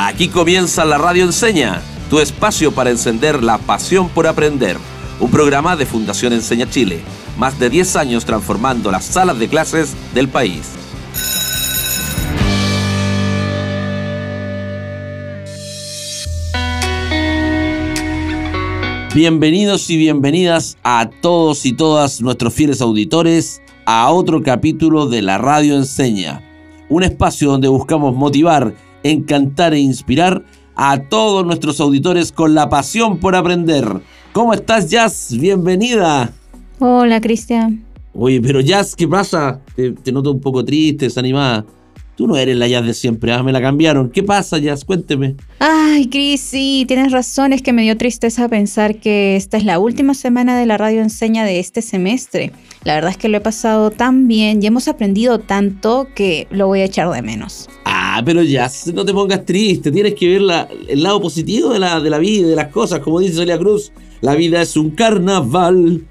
Aquí comienza la Radio Enseña, tu espacio para encender la pasión por aprender. Un programa de Fundación Enseña Chile, más de 10 años transformando las salas de clases del país. Bienvenidos y bienvenidas a todos y todas nuestros fieles auditores a otro capítulo de la Radio Enseña, un espacio donde buscamos motivar, encantar e inspirar a todos nuestros auditores con la pasión por aprender. ¿Cómo estás, Jazz? Bienvenida. Hola, Cristian. Oye, pero Jazz, ¿qué pasa? Te, te noto un poco triste, desanimada. Tú no eres la Jazz de siempre, ah, me la cambiaron. ¿Qué pasa, Jazz? Cuénteme. Ay, Cris, sí, tienes razón, es que me dio tristeza pensar que esta es la última semana de la radio enseña de este semestre. La verdad es que lo he pasado tan bien y hemos aprendido tanto que lo voy a echar de menos. Ah, pero Jazz, no te pongas triste, tienes que ver la- el lado positivo de la, de la vida de las cosas. Como dice Celia Cruz, la vida es un carnaval.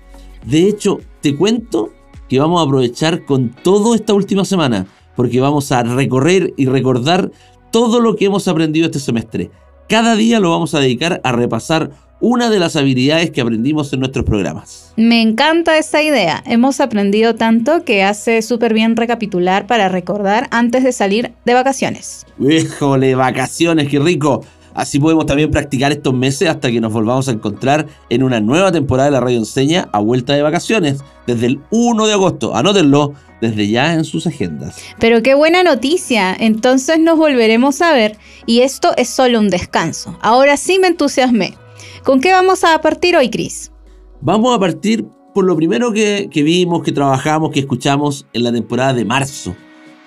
De hecho, te cuento que vamos a aprovechar con todo esta última semana, porque vamos a recorrer y recordar todo lo que hemos aprendido este semestre. Cada día lo vamos a dedicar a repasar una de las habilidades que aprendimos en nuestros programas. Me encanta esa idea. Hemos aprendido tanto que hace súper bien recapitular para recordar antes de salir de vacaciones. Híjole, vacaciones, qué rico. Así podemos también practicar estos meses hasta que nos volvamos a encontrar en una nueva temporada de la Radio Enseña a vuelta de vacaciones, desde el 1 de agosto. Anótenlo desde ya en sus agendas. Pero qué buena noticia, entonces nos volveremos a ver y esto es solo un descanso. Ahora sí me entusiasmé. ¿Con qué vamos a partir hoy, Cris? Vamos a partir por lo primero que, que vimos, que trabajamos, que escuchamos en la temporada de marzo.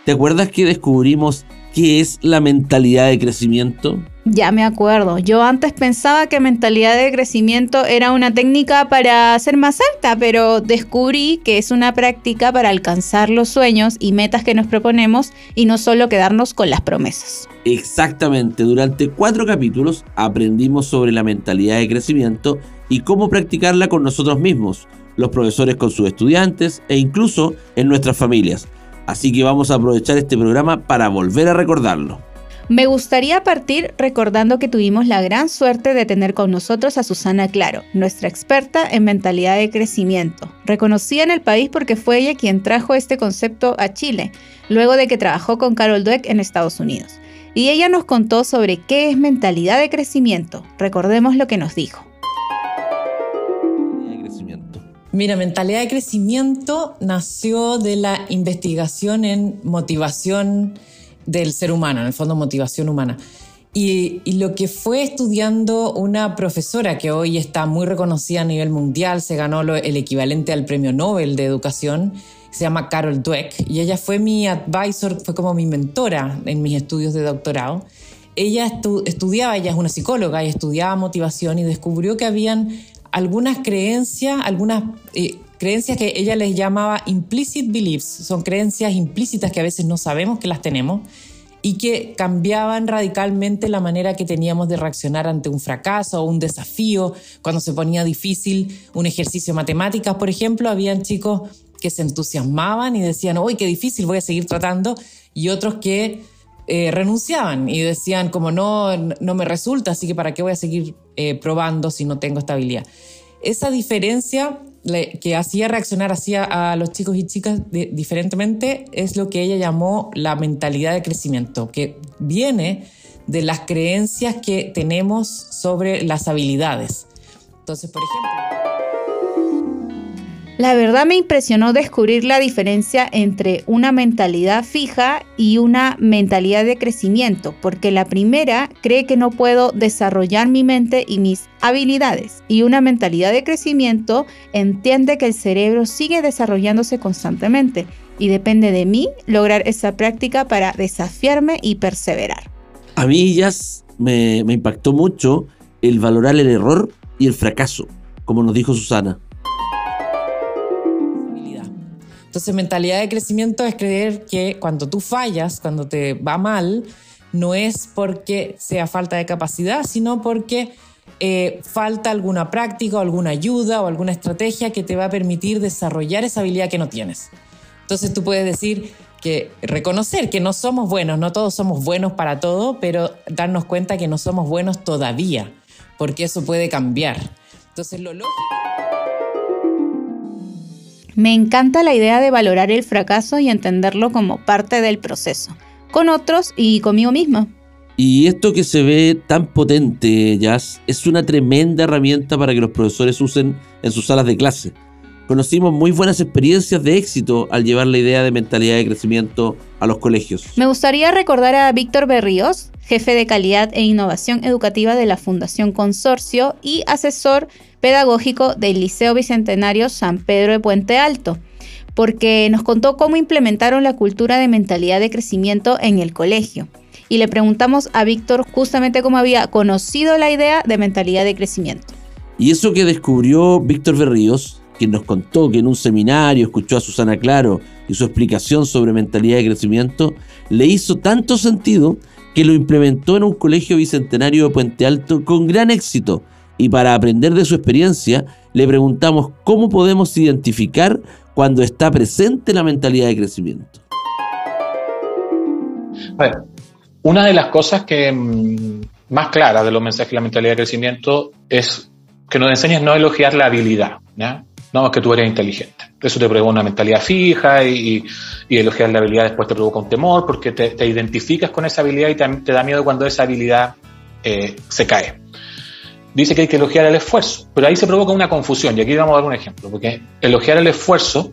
¿Te acuerdas que descubrimos qué es la mentalidad de crecimiento? Ya me acuerdo, yo antes pensaba que mentalidad de crecimiento era una técnica para ser más alta, pero descubrí que es una práctica para alcanzar los sueños y metas que nos proponemos y no solo quedarnos con las promesas. Exactamente, durante cuatro capítulos aprendimos sobre la mentalidad de crecimiento y cómo practicarla con nosotros mismos, los profesores con sus estudiantes e incluso en nuestras familias. Así que vamos a aprovechar este programa para volver a recordarlo. Me gustaría partir recordando que tuvimos la gran suerte de tener con nosotros a Susana Claro, nuestra experta en mentalidad de crecimiento, reconocida en el país porque fue ella quien trajo este concepto a Chile, luego de que trabajó con Carol Dweck en Estados Unidos. Y ella nos contó sobre qué es mentalidad de crecimiento. Recordemos lo que nos dijo. De crecimiento. Mira, mentalidad de crecimiento nació de la investigación en motivación del ser humano, en el fondo motivación humana. Y, lo que fue estudiando una profesora que hoy está muy reconocida a nivel mundial, se ganó el equivalente al premio Nobel de Educación, se llama Carol Dweck, y ella fue mi advisor, fue como mi mentora en mis estudios de doctorado. Ella estu estudiaba, ella es una psicóloga, y estudiaba motivación y descubrió que habían algunas creencias, algunas eh, creencias que ella les llamaba implicit beliefs, son creencias implícitas que a veces no sabemos que las tenemos y que cambiaban radicalmente la manera que teníamos de reaccionar ante un fracaso o un desafío, cuando se ponía difícil un ejercicio de matemáticas, por ejemplo, habían chicos que se entusiasmaban y decían, uy, qué difícil, voy a seguir tratando, y otros que eh, renunciaban y decían, como no, no me resulta, así que para qué voy a seguir eh, probando si no tengo estabilidad. Esa diferencia que hacía reaccionar hacia a los chicos y chicas de, diferentemente es lo que ella llamó la mentalidad de crecimiento, que viene de las creencias que tenemos sobre las habilidades. Entonces, por ejemplo... La verdad me impresionó descubrir la diferencia entre una mentalidad fija y una mentalidad de crecimiento, porque la primera cree que no puedo desarrollar mi mente y mis habilidades, y una mentalidad de crecimiento entiende que el cerebro sigue desarrollándose constantemente y depende de mí lograr esa práctica para desafiarme y perseverar. A mí ya me, me impactó mucho el valorar el error y el fracaso, como nos dijo Susana. Entonces, mentalidad de crecimiento es creer que cuando tú fallas, cuando te va mal, no es porque sea falta de capacidad, sino porque eh, falta alguna práctica o alguna ayuda o alguna estrategia que te va a permitir desarrollar esa habilidad que no tienes. Entonces tú puedes decir que reconocer que no somos buenos, no todos somos buenos para todo, pero darnos cuenta que no somos buenos todavía, porque eso puede cambiar. Entonces lo lógico... Me encanta la idea de valorar el fracaso y entenderlo como parte del proceso, con otros y conmigo misma. Y esto que se ve tan potente, Jazz, es una tremenda herramienta para que los profesores usen en sus salas de clase conocimos muy buenas experiencias de éxito al llevar la idea de mentalidad de crecimiento a los colegios. Me gustaría recordar a Víctor Berríos, jefe de calidad e innovación educativa de la Fundación Consorcio y asesor pedagógico del Liceo Bicentenario San Pedro de Puente Alto, porque nos contó cómo implementaron la cultura de mentalidad de crecimiento en el colegio. Y le preguntamos a Víctor justamente cómo había conocido la idea de mentalidad de crecimiento. Y eso que descubrió Víctor Berríos quien nos contó que en un seminario escuchó a Susana Claro y su explicación sobre mentalidad de crecimiento, le hizo tanto sentido que lo implementó en un colegio bicentenario de Puente Alto con gran éxito. Y para aprender de su experiencia, le preguntamos cómo podemos identificar cuando está presente la mentalidad de crecimiento. una de las cosas que mm, más claras de los mensajes de la mentalidad de crecimiento es que nos enseña no elogiar la habilidad. No, es que tú eres inteligente. Eso te provoca una mentalidad fija y, elogiar la habilidad después te provoca un temor porque te, identificas con esa habilidad y te, da miedo cuando esa habilidad eh, se cae. Dice que hay que elogiar el esfuerzo, pero ahí se provoca una confusión y aquí vamos a dar un ejemplo, porque elogiar el esfuerzo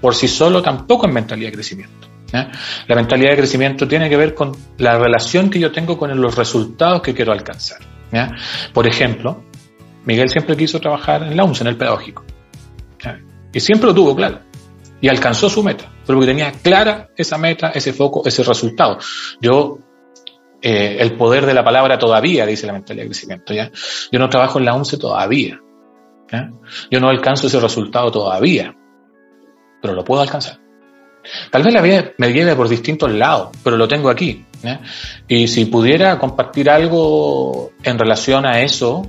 por sí solo tampoco es mentalidad de crecimiento. La mentalidad de crecimiento tiene que ver con la relación que yo tengo con los resultados que quiero alcanzar. Por ejemplo, Miguel siempre quiso trabajar en la UNS, en el pedagógico. Y siempre lo tuvo claro. Y alcanzó su meta, pero porque tenía clara esa meta, ese foco, ese resultado. Yo, eh, el poder de la palabra todavía, dice la mentalidad de crecimiento, ¿ya? Yo no trabajo en la UNCE todavía. Yo no alcanzo ese resultado todavía, pero lo puedo alcanzar. Tal vez la vida me lleve por distintos lados, pero lo tengo aquí. Y si pudiera compartir algo en relación a eso,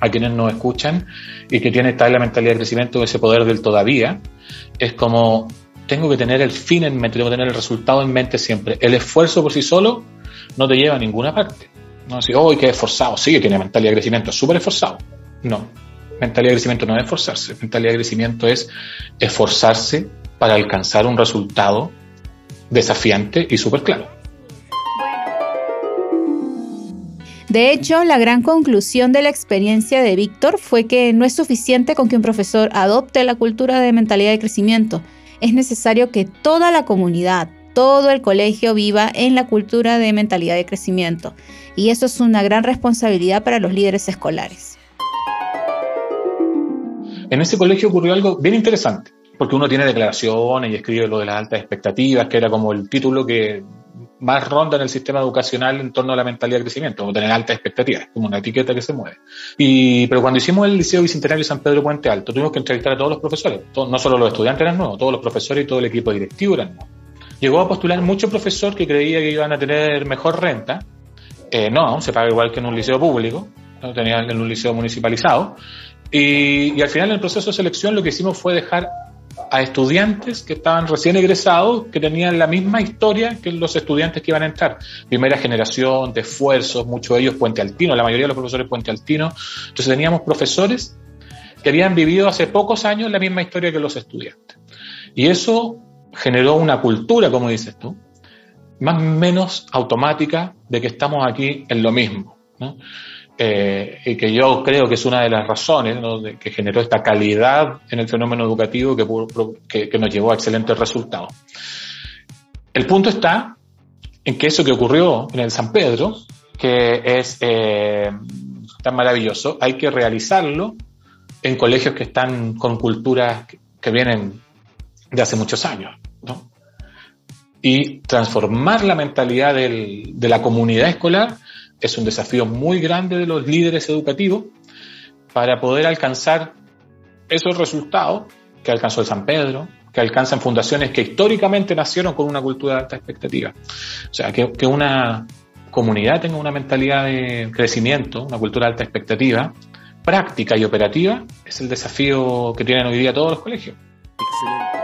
a quienes nos escuchan y que tiene esta la mentalidad de crecimiento, ese poder del todavía, es como tengo que tener el fin en mente, tengo que tener el resultado en mente siempre. El esfuerzo por sí solo no te lleva a ninguna parte. No decir, oh, qué esforzado, sí, tiene mentalidad de crecimiento, súper esforzado. No, mentalidad de crecimiento no es esforzarse, mentalidad de crecimiento es esforzarse para alcanzar un resultado desafiante y súper claro. De hecho, la gran conclusión de la experiencia de Víctor fue que no es suficiente con que un profesor adopte la cultura de mentalidad de crecimiento. Es necesario que toda la comunidad, todo el colegio viva en la cultura de mentalidad de crecimiento. Y eso es una gran responsabilidad para los líderes escolares. En ese colegio ocurrió algo bien interesante, porque uno tiene declaraciones y escribe lo de las altas expectativas, que era como el título que más ronda en el sistema educacional en torno a la mentalidad de crecimiento, o tener altas expectativas, como una etiqueta que se mueve. Y, pero cuando hicimos el Liceo Bicentenario San Pedro Puente Alto, tuvimos que entrevistar a todos los profesores, no solo los estudiantes eran nuevos, todos los profesores y todo el equipo directivo eran nuevos. Llegó a postular mucho profesor que creía que iban a tener mejor renta. Eh, no, se paga igual que en un liceo público, ¿no? tenían en un liceo municipalizado. Y al final en el proceso de selección lo que hicimos fue dejar a estudiantes que estaban recién egresados, que tenían la misma historia que los estudiantes que iban a entrar. Primera generación de esfuerzos, muchos de ellos Puente Altino, la mayoría de los profesores Puente Altino. Entonces teníamos profesores que habían vivido hace pocos años la misma historia que los estudiantes. Y eso generó una cultura, como dices tú, más o menos automática de que estamos aquí en lo mismo. Eh, y que yo creo que es una de las razones que generó esta calidad en el fenómeno educativo que, que, nos llevó a excelentes resultados. El punto está en que eso que ocurrió en el San Pedro, que es eh, tan maravilloso, hay que realizarlo en colegios que están con culturas que vienen de hace muchos años. Y transformar la mentalidad del, de la comunidad escolar es un desafío muy grande de los líderes educativos para poder alcanzar esos resultados que alcanzó el San Pedro, que alcanzan fundaciones que históricamente nacieron con una cultura de alta expectativa. O sea, que, una comunidad tenga una mentalidad de crecimiento, una cultura de alta expectativa, práctica y operativa, es el desafío que tienen hoy día todos los colegios. Excelente.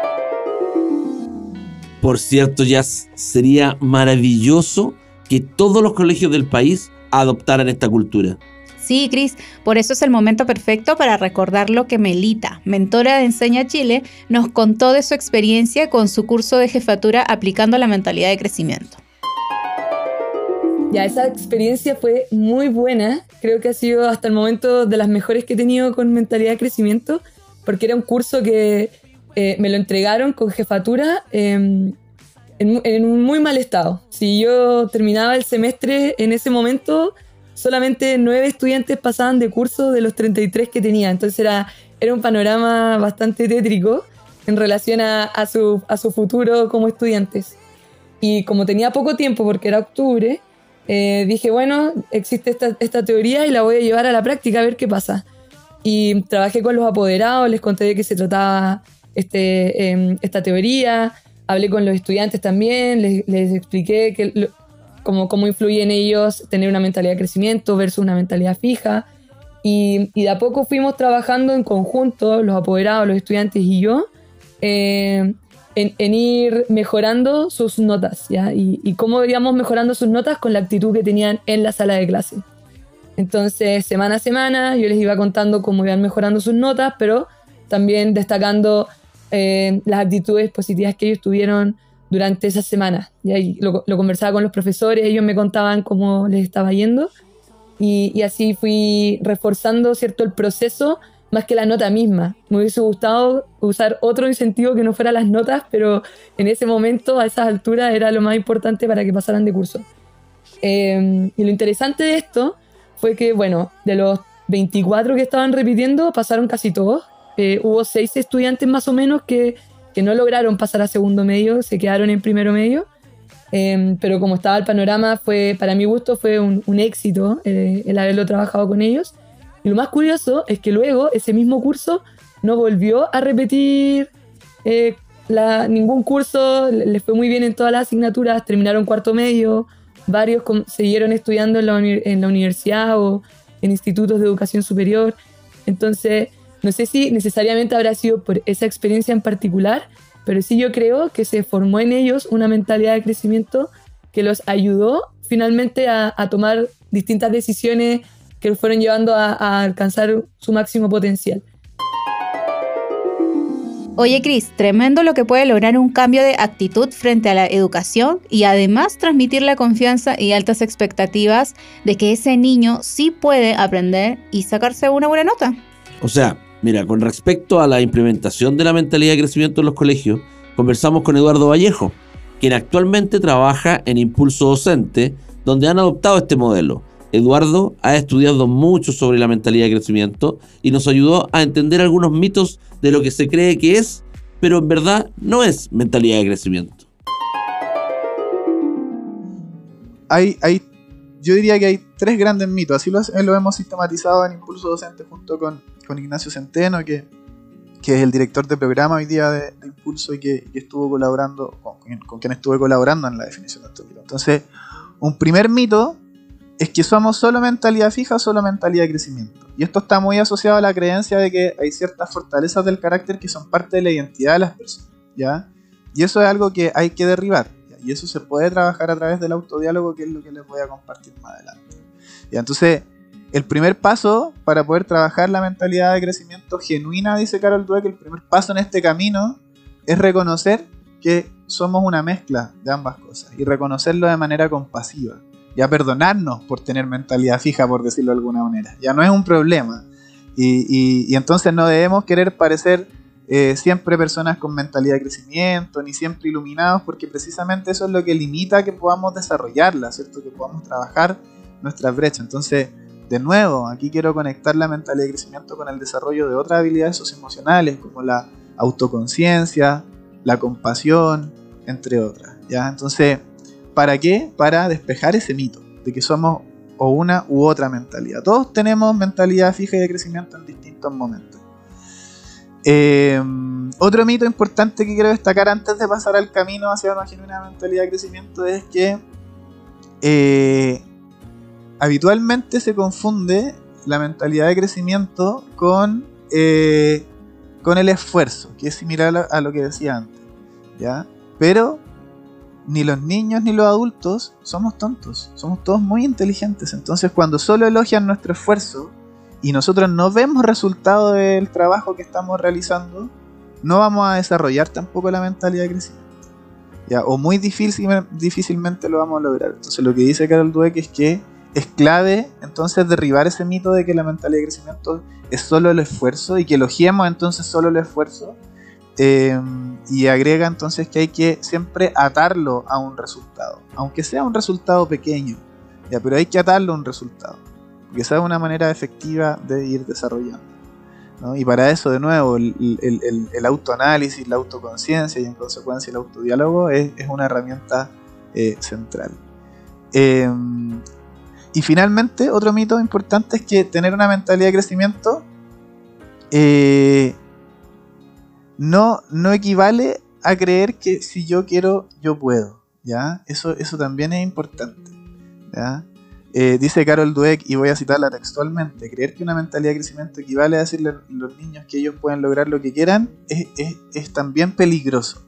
Por cierto, ya sería maravilloso que todos los colegios del país adoptaran esta cultura. Sí, Cris, por eso es el momento perfecto para recordar lo que Melita, mentora de Enseña Chile, nos contó de su experiencia con su curso de jefatura aplicando la mentalidad de crecimiento. Ya, esa experiencia fue muy buena. Creo que ha sido hasta el momento de las mejores que he tenido con mentalidad de crecimiento, porque era un curso que eh, me lo entregaron con jefatura em, en, en, un muy mal estado. Si yo terminaba el semestre en ese momento, solamente nueve estudiantes pasaban de curso de los 33 que tenía. Entonces era, era un panorama bastante tétrico en relación a, a, su, a su futuro como estudiantes. Y como tenía poco tiempo, porque era octubre, eh, dije, bueno, existe esta, esta, teoría y la voy a llevar a la práctica a ver qué pasa. Y trabajé con los apoderados, les conté de qué se trataba este, eh, esta teoría, hablé con los estudiantes también, les, les expliqué que, cómo, cómo influye en ellos tener una mentalidad de crecimiento versus una mentalidad fija. Y, y de a poco fuimos trabajando en conjunto, los apoderados, los estudiantes y yo, eh, en, ir mejorando sus notas, ¿ya? Y, y, cómo íbamos mejorando sus notas con la actitud que tenían en la sala de clase. Entonces, semana a semana, yo les iba contando cómo iban mejorando sus notas, pero también destacando eh, las actitudes positivas que ellos tuvieron durante esa semana. Y lo, lo, conversaba con los profesores, ellos me contaban cómo les estaba yendo. Y, y así fui reforzando, ¿cierto?, el proceso más que la nota misma. Me hubiese gustado usar otro incentivo que no fuera las notas, pero en ese momento, a esas alturas, era lo más importante para que pasaran de curso. Eh, y lo interesante de esto fue que, bueno, de los 24 que estaban repitiendo, pasaron casi todos. Eh, hubo seis estudiantes más o menos que, que, no lograron pasar a segundo medio, se quedaron en primero medio. Eh, pero como estaba el panorama, fue, para mi gusto fue un, un éxito eh, el haberlo trabajado con ellos. Y lo más curioso es que luego ese mismo curso no volvió a repetir eh, la, ningún curso, les fue muy bien en todas las asignaturas, terminaron cuarto medio, varios siguieron estudiando en la, en la universidad o en institutos de educación superior. Entonces, no sé si necesariamente habrá sido por esa experiencia en particular, pero sí yo creo que se formó en ellos una mentalidad de crecimiento que los ayudó finalmente a, a tomar distintas decisiones que los fueron llevando a, a alcanzar su máximo potencial. Oye, Cris, tremendo lo que puede lograr un cambio de actitud frente a la educación y además transmitir la confianza y altas expectativas de que ese niño sí puede aprender y sacarse una buena nota. O sea, mira, con respecto a la implementación de la mentalidad de crecimiento en los colegios, conversamos con Eduardo Vallejo, quien actualmente trabaja en Impulso Docente, donde han adoptado este modelo. Eduardo ha estudiado mucho sobre la mentalidad de crecimiento y nos ayudó a entender algunos mitos de lo que se cree que es, pero en verdad no es mentalidad de crecimiento. Hay, hay, yo diría que hay tres grandes mitos, así lo, lo hemos sistematizado en Impulso Docente junto con, con Ignacio Centeno, que, que, es el director de programa hoy día de, de Impulso y que, que, estuvo colaborando, con, con quien estuve colaborando en la definición de este mito. Entonces, un primer mito es que somos solo mentalidad fija solo mentalidad de crecimiento. Y esto está muy asociado a la creencia de que hay ciertas fortalezas del carácter que son parte de la identidad de las personas, ¿ya? Y eso es algo que hay que derribar. Y eso se puede trabajar a través del autodiálogo, que es lo que les voy a compartir más adelante. ¿ya? Entonces, el primer paso para poder trabajar la mentalidad de crecimiento genuina, dice Carol Dweck, el primer paso en este camino es reconocer que somos una mezcla de ambas cosas y reconocerlo de manera compasiva ya perdonarnos por tener mentalidad fija, por decirlo de alguna manera. Ya no es un problema. Y, y, y entonces no debemos querer parecer eh, siempre personas con mentalidad de crecimiento, ni siempre iluminados, porque precisamente eso es lo que limita que podamos desarrollarla, ¿cierto? Que podamos trabajar nuestras brechas. Entonces, de nuevo, aquí quiero conectar la mentalidad de crecimiento con el desarrollo de otras habilidades socioemocionales, como la autoconciencia, la compasión, entre otras. ¿ya? Entonces, ¿Para qué? Para despejar ese mito de que somos o una u otra mentalidad. Todos tenemos mentalidad fija y de crecimiento en distintos momentos. Eh, otro mito importante que quiero destacar antes de pasar al camino hacia una genuina mentalidad de crecimiento es que eh, habitualmente se confunde la mentalidad de crecimiento con, eh, con el esfuerzo, que es similar a lo que decía antes. ¿ya? Pero ni los niños ni los adultos somos tontos, somos todos muy inteligentes. Entonces cuando solo elogian nuestro esfuerzo y nosotros no vemos resultado del trabajo que estamos realizando, no vamos a desarrollar tampoco la mentalidad de crecimiento. O muy difícil, difícilmente lo vamos a lograr. Entonces lo que dice Carol Dweck es que es clave entonces derribar ese mito de que la mentalidad de crecimiento es solo el esfuerzo y que elogiemos entonces solo el esfuerzo Em, y agrega entonces que hay que siempre atarlo a un resultado, aunque sea un resultado pequeño, ya, pero hay que atarlo a un resultado, esa es una manera efectiva de ir desarrollando. Y para eso, de nuevo, el, el, autoanálisis, la autoconciencia y en consecuencia el autodiálogo es, es una herramienta eh, central. Em, y finalmente, otro mito importante es que tener una mentalidad de crecimiento eh, no, no equivale a creer que si yo quiero, yo puedo. ¿ya? Eso, eso también es importante. ¿ya? Eh, dice Carol Dweck, y voy a citarla textualmente, creer que una mentalidad de crecimiento equivale a decirle a los niños que ellos pueden lograr lo que quieran es, es, también peligroso.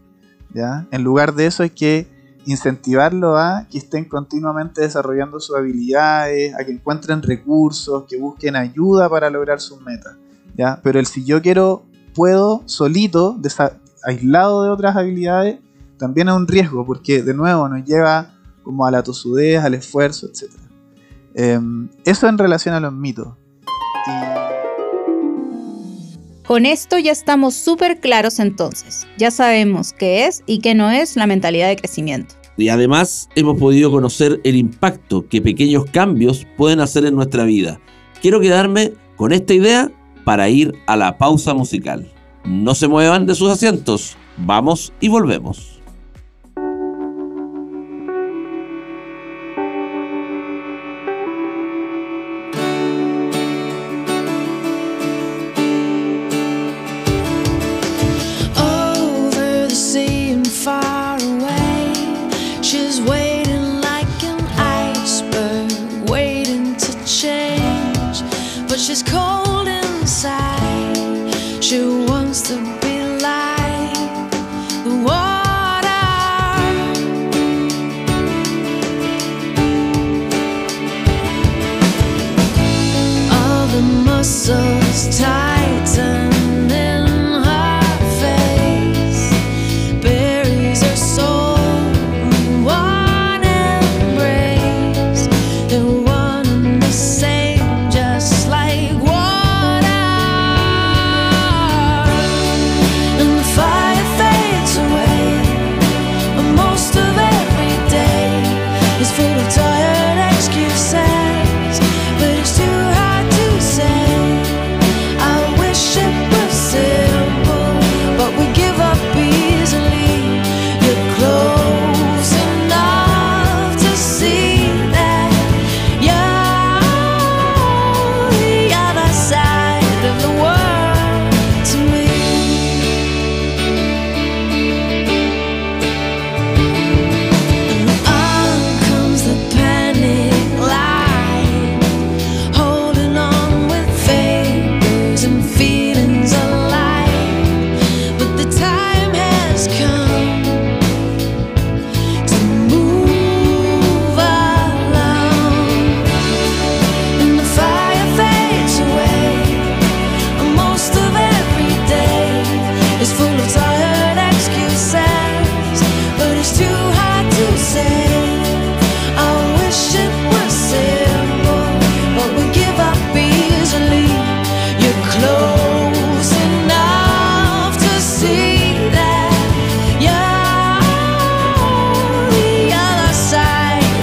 ¿ya? En lugar de eso hay que incentivarlo a que estén continuamente desarrollando sus habilidades, a que encuentren recursos, que busquen ayuda para lograr sus metas. ¿ya? Pero el si yo quiero puedo solito, aislado de otras habilidades, también es un riesgo, porque de nuevo nos lleva como a la tosudez, al esfuerzo, etc. Em, eso en relación a los mitos. Con esto ya estamos súper claros entonces. Ya sabemos qué es y qué no es la mentalidad de crecimiento. Y además hemos podido conocer el impacto que pequeños cambios pueden hacer en nuestra vida. Quiero quedarme con esta idea para ir a la pausa musical. No se muevan de sus asientos, vamos y volvemos. she's cold.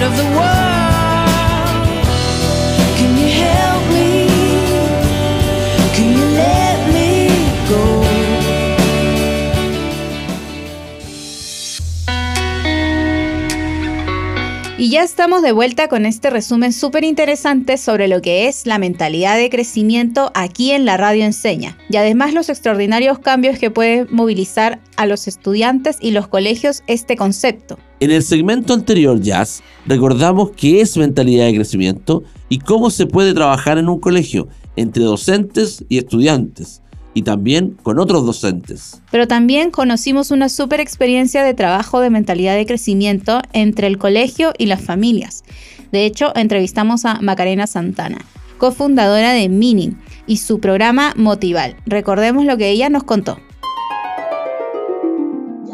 of the world. Estamos de vuelta con este resumen súper interesante sobre lo que es la mentalidad de crecimiento aquí en la radio enseña y además los extraordinarios cambios que puede movilizar a los estudiantes y los colegios este concepto. En el segmento anterior, Jazz, recordamos qué es mentalidad de crecimiento y cómo se puede trabajar en un colegio entre docentes y estudiantes. Y también con otros docentes. Pero también conocimos una super experiencia de trabajo de mentalidad de crecimiento entre el colegio y las familias. De hecho, entrevistamos a Macarena Santana, cofundadora de Mining y su programa Motival. Recordemos lo que ella nos contó.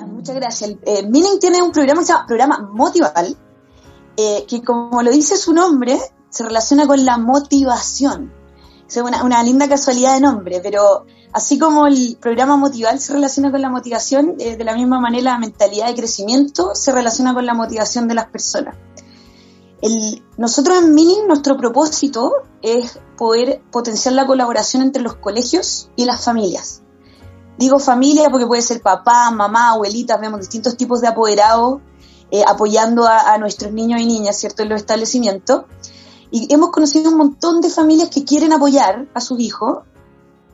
muchas gracias. Eh, Mining tiene un programa que se llama Programa Motival, eh, que como lo dice su nombre, se relaciona con la motivación. Es una, linda casualidad de nombre, pero así como el programa Motival se relaciona con la motivación, eh, de la misma manera la mentalidad de crecimiento se relaciona con la motivación de las personas. Nosotros en Mining, nuestro propósito es poder potenciar la colaboración entre los colegios y las familias. Digo familia porque puede ser papá, mamá, abuelitas, vemos distintos tipos de apoderados eh, apoyando a, a, nuestros niños y niñas, ¿cierto?, en los establecimientos. Y hemos conocido un montón de familias que quieren apoyar a sus hijos,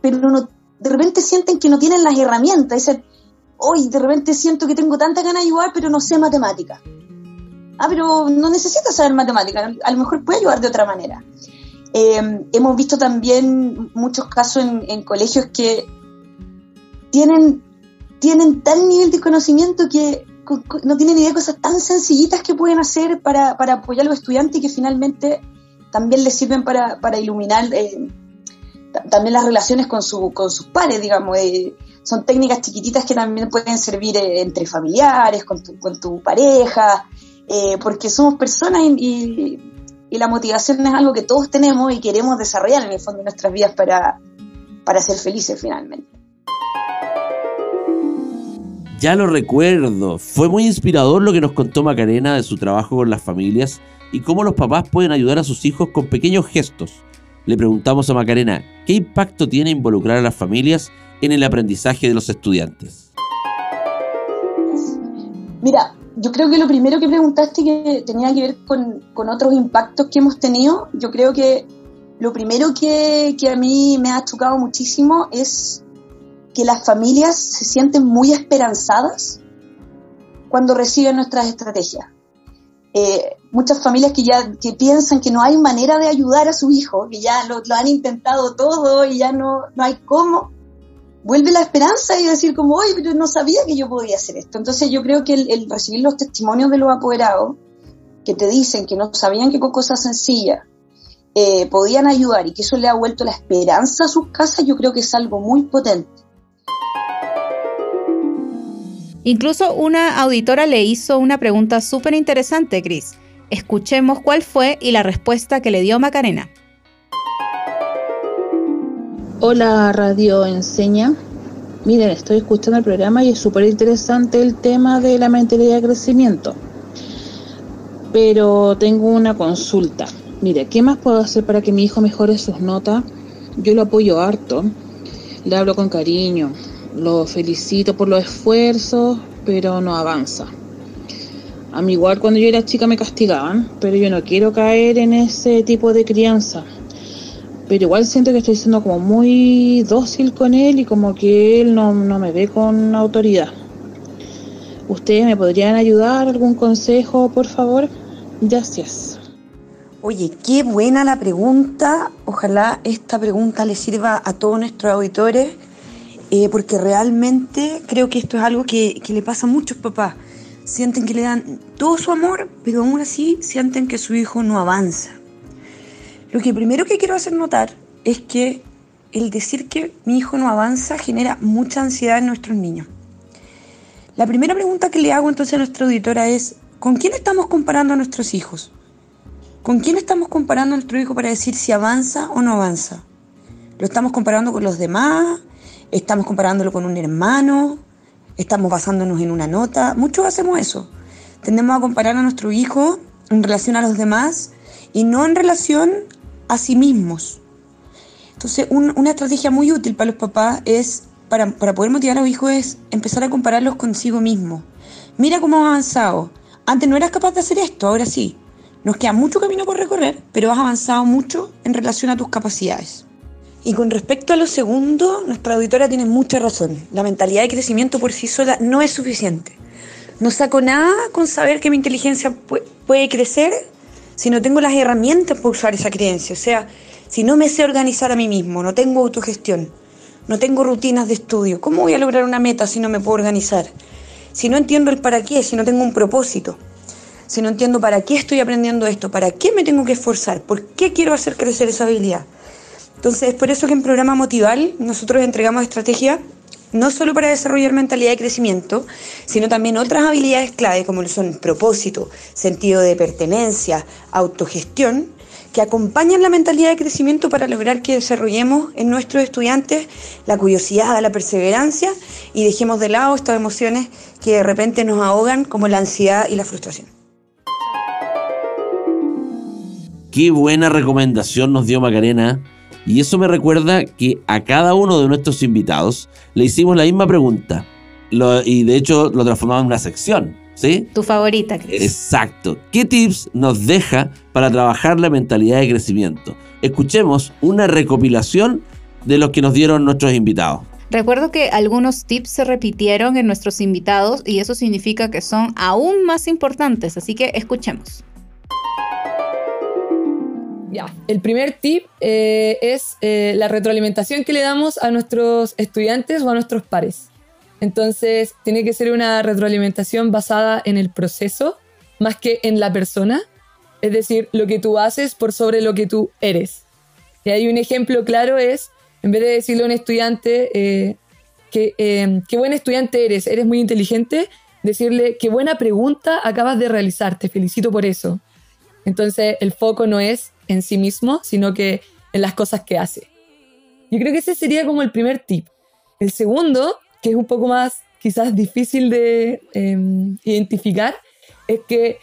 pero no, de repente sienten que no tienen las herramientas. Dicen, hoy de repente siento que tengo tanta ganas de ayudar, pero no sé matemática ah, pero no necesitas saber matemáticas, a lo mejor puede ayudar de otra manera. Eh, hemos visto también muchos casos en, colegios que tienen, tienen tal nivel de conocimiento que no tienen idea de cosas tan sencillitas que pueden hacer para, apoyar a los estudiantes y que finalmente también les sirven para, iluminar eh, también las relaciones con, su, con sus pares, digamos. Eh, son técnicas chiquititas que también pueden servir entre familiares, con tu, con tu pareja, eh, porque somos personas y, la motivación es algo que todos tenemos y queremos desarrollar en el fondo de nuestras vidas para, para ser felices finalmente. Ya lo recuerdo, fue muy inspirador lo que nos contó Macarena de su trabajo con las familias y cómo los papás pueden ayudar a sus hijos con pequeños gestos. Le preguntamos a Macarena, ¿qué impacto tiene involucrar a las familias en el aprendizaje de los estudiantes? Mira, yo creo que lo primero que preguntaste que tenía que ver con, otros impactos que hemos tenido, yo creo que lo primero que, a mí me ha chocado muchísimo es que las familias se sienten muy esperanzadas cuando reciben nuestras estrategias. Eh, muchas familias que ya que piensan que no hay manera de ayudar a su hijo, que ya lo, han intentado todo y ya no, no hay cómo, vuelve la esperanza y decir como, oye, pero no sabía que yo podía hacer esto. Entonces yo creo que el, recibir los testimonios de los apoderados que te dicen que no sabían que con cosas sencillas eh, podían ayudar y que eso le ha vuelto la esperanza a sus casas, yo creo que es algo muy potente. Incluso una auditora le hizo una pregunta súper interesante, Cris. Escuchemos cuál fue y la respuesta que le dio Macarena. Hola Radio Enseña. Miren, estoy escuchando el programa y es súper interesante el tema de la mentalidad de crecimiento. Pero tengo una consulta. Mire, ¿qué más puedo hacer para que mi hijo mejore sus notas? Yo lo apoyo harto, le hablo con cariño, lo felicito por los esfuerzos, pero no avanza. A mí igual cuando yo era chica me castigaban, pero yo no quiero caer en ese tipo de crianza pero igual siento que estoy siendo como muy dócil con él y como que él no, me ve con autoridad. ¿Ustedes me podrían ayudar? ¿Algún consejo, por favor? Gracias. Oye, qué buena la pregunta. Ojalá esta pregunta le sirva a todos nuestros auditores, eh, porque realmente creo que esto es algo que, que le pasa a muchos papás. Sienten que le dan todo su amor, pero aún así sienten que su hijo no avanza. Lo que primero que quiero hacer notar es que el decir que mi hijo no avanza genera mucha ansiedad en nuestros niños. La primera pregunta que le hago entonces a nuestra auditora es, ¿con quién estamos comparando a nuestros hijos? ¿Con quién estamos comparando a nuestro hijo para decir si avanza o no avanza? ¿Lo estamos comparando con los demás? ¿Estamos comparándolo con un hermano? ¿Estamos basándonos en una nota? Muchos hacemos eso. Tendemos a comparar a nuestro hijo en relación a los demás y no en relación a sí mismos. Entonces, una estrategia muy útil para los papás es, para, poder motivar a los hijos, es empezar a compararlos consigo mismo. Mira cómo has avanzado. Antes no eras capaz de hacer esto, ahora sí. Nos queda mucho camino por recorrer, pero has avanzado mucho en relación a tus capacidades. Y con respecto a lo segundo, nuestra auditora tiene mucha razón. La mentalidad de crecimiento por sí sola no es suficiente. No saco nada con saber que mi inteligencia puede crecer si no tengo las herramientas para usar esa creencia, o sea, si no me sé organizar a mí mismo, no tengo autogestión, no tengo rutinas de estudio. ¿Cómo voy a lograr una meta si no me puedo organizar? Si no entiendo el para qué, si no tengo un propósito, si no entiendo para qué estoy aprendiendo esto, para qué me tengo que esforzar, por qué quiero hacer crecer esa habilidad. Entonces, es por eso que en programa Motival nosotros entregamos estrategias no solo para desarrollar mentalidad de crecimiento, sino también otras habilidades clave como son propósito, sentido de pertenencia, autogestión, que acompañan la mentalidad de crecimiento para lograr que desarrollemos en nuestros estudiantes la curiosidad, la perseverancia y dejemos de lado estas emociones que de repente nos ahogan como la ansiedad y la frustración. Qué buena recomendación nos dio Macarena. Y eso me recuerda que a cada uno de nuestros invitados le hicimos la misma pregunta. y de hecho lo transformamos en una sección. ¿Sí? Tu favorita, Cris. Exacto. ¿Qué tips nos deja para trabajar la mentalidad de crecimiento? Escuchemos una recopilación de los que nos dieron nuestros invitados. Recuerdo que algunos tips se repitieron en nuestros invitados y eso significa que son aún más importantes, así que escuchemos. Ya, el primer tip eh, es eh, la retroalimentación que le damos a nuestros estudiantes o a nuestros pares. Entonces, tiene que ser una retroalimentación basada en el proceso más que en la persona. Es decir, lo que tú haces por sobre lo que tú eres. Y hay un ejemplo claro es, en vez de decirle a un estudiante eh, que qué buen estudiante eres, eres muy inteligente, decirle qué buena pregunta acabas de realizar, te felicito por eso. Entonces, el foco no es en sí mismo, sino que en las cosas que hace. Yo creo que ese sería como el primer tip. El segundo, que es un poco más quizás difícil de em, identificar, es que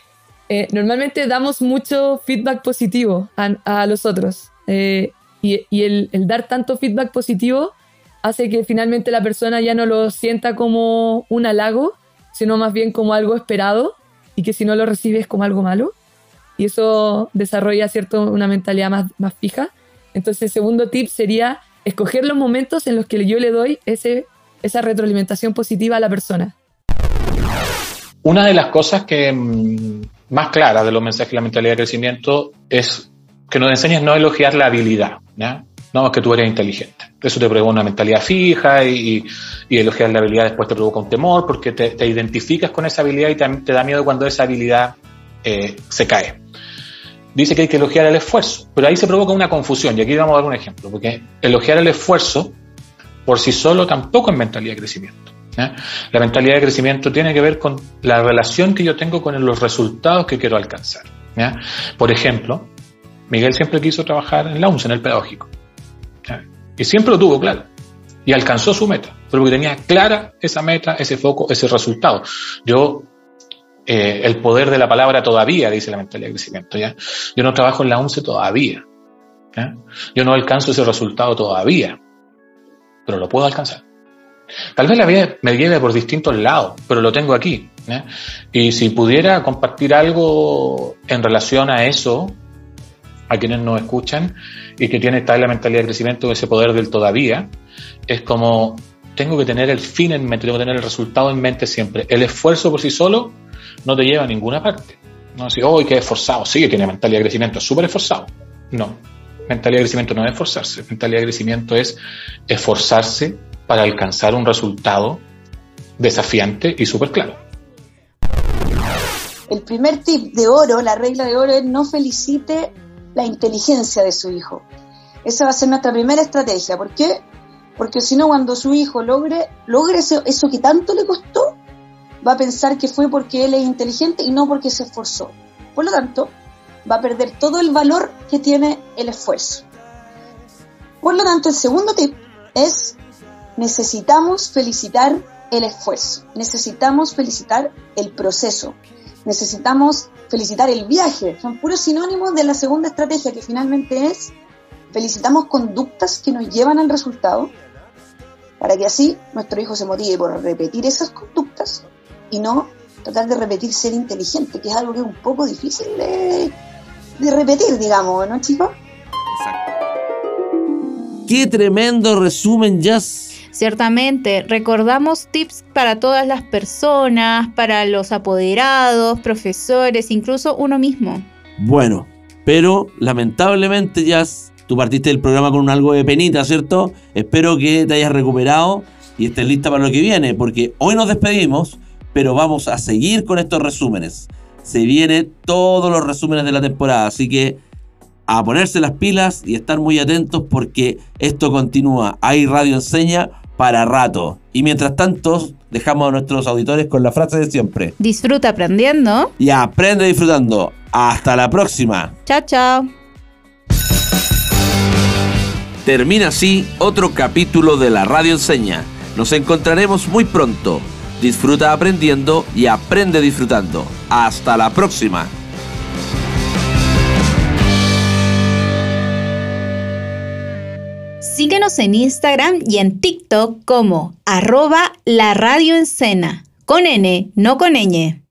eh, normalmente damos mucho feedback positivo a, los otros. Eh, y, el, el, dar tanto feedback positivo hace que finalmente la persona ya no lo sienta como un halago, sino más bien como algo esperado y que si no lo recibes como algo malo y eso desarrolla cierto, una mentalidad más, más fija. Entonces, el segundo tip sería escoger los momentos en los que yo le doy ese, esa retroalimentación positiva a la persona. Una de las cosas que mm, más claras de los mensajes de la mentalidad de crecimiento es que nos enseñes no elogiar la habilidad. No, es que tú eres inteligente. Eso te provoca una mentalidad fija y, y, elogiar la habilidad después te provoca un temor porque te, identificas con esa habilidad y te, da miedo cuando esa habilidad eh, se cae dice que hay que elogiar el esfuerzo, pero ahí se provoca una confusión y aquí vamos a dar un ejemplo, porque elogiar el esfuerzo por sí solo tampoco es mentalidad de crecimiento. La mentalidad de crecimiento tiene que ver con la relación que yo tengo con los resultados que quiero alcanzar. Por ejemplo, Miguel siempre quiso trabajar en la UNS, en el pedagógico. Y siempre lo tuvo claro. Y alcanzó su meta, pero porque tenía clara esa meta, ese foco, ese resultado. Yo eh, el poder de la palabra todavía, dice la mentalidad de crecimiento. ¿ya? Yo no trabajo en la ONCE todavía. Yo no alcanzo ese resultado todavía, pero lo puedo alcanzar. Tal vez la vida me lleve por distintos lados, pero lo tengo aquí. Y si pudiera compartir algo en relación a eso, a quienes nos escuchan y que tiene tal la mentalidad de crecimiento, ese poder del todavía, es como tengo que tener el fin en mente, tengo que tener el resultado en mente siempre. El esfuerzo por sí solo no te lleva a ninguna parte. No decir, oh, que esforzado. Sí, tiene mentalidad de crecimiento, es súper esforzado. No. Mentalidad de crecimiento no es esforzarse. Mentalidad de crecimiento es esforzarse para alcanzar un resultado desafiante y súper claro. El primer tip de oro, la regla de oro, es no felicite la inteligencia de su hijo. Esa va a ser nuestra primera estrategia. ¿Por qué? Porque si no, cuando su hijo logre, logre eso, eso que tanto le costó, va a pensar que fue porque él es inteligente y no porque se esforzó. Por lo tanto, va a perder todo el valor que tiene el esfuerzo. Por lo tanto, el segundo tip es necesitamos felicitar el esfuerzo, necesitamos felicitar el proceso, necesitamos felicitar el viaje. Son puros sinónimos de la segunda estrategia que finalmente es felicitamos conductas que nos llevan al resultado para que así nuestro hijo se motive por repetir esas conductas y no tratar de repetir ser inteligente, que es algo que es un poco difícil de, repetir, digamos, ¿no, chicos? Exacto. Qué tremendo resumen, Jazz. Ciertamente, recordamos tips para todas las personas, para los apoderados, profesores, incluso uno mismo. Bueno, pero lamentablemente, Jazz, Tú partiste del programa con un algo de penita, ¿cierto? Espero que te hayas recuperado y estés lista para lo que viene, porque hoy nos despedimos, pero vamos a seguir con estos resúmenes. Se vienen todos los resúmenes de la temporada, así que a ponerse las pilas y estar muy atentos porque esto continúa. Hay Radio Enseña para rato. Y mientras tanto, dejamos a nuestros auditores con la frase de siempre. Disfruta aprendiendo. Y aprende disfrutando. Hasta la próxima. Chao, chao. Termina así otro capítulo de la Radio Enseña. Nos encontraremos muy pronto. Disfruta aprendiendo y aprende disfrutando. Hasta la próxima. Síguenos en Instagram y en TikTok como arroba la radio con N, no con ñ.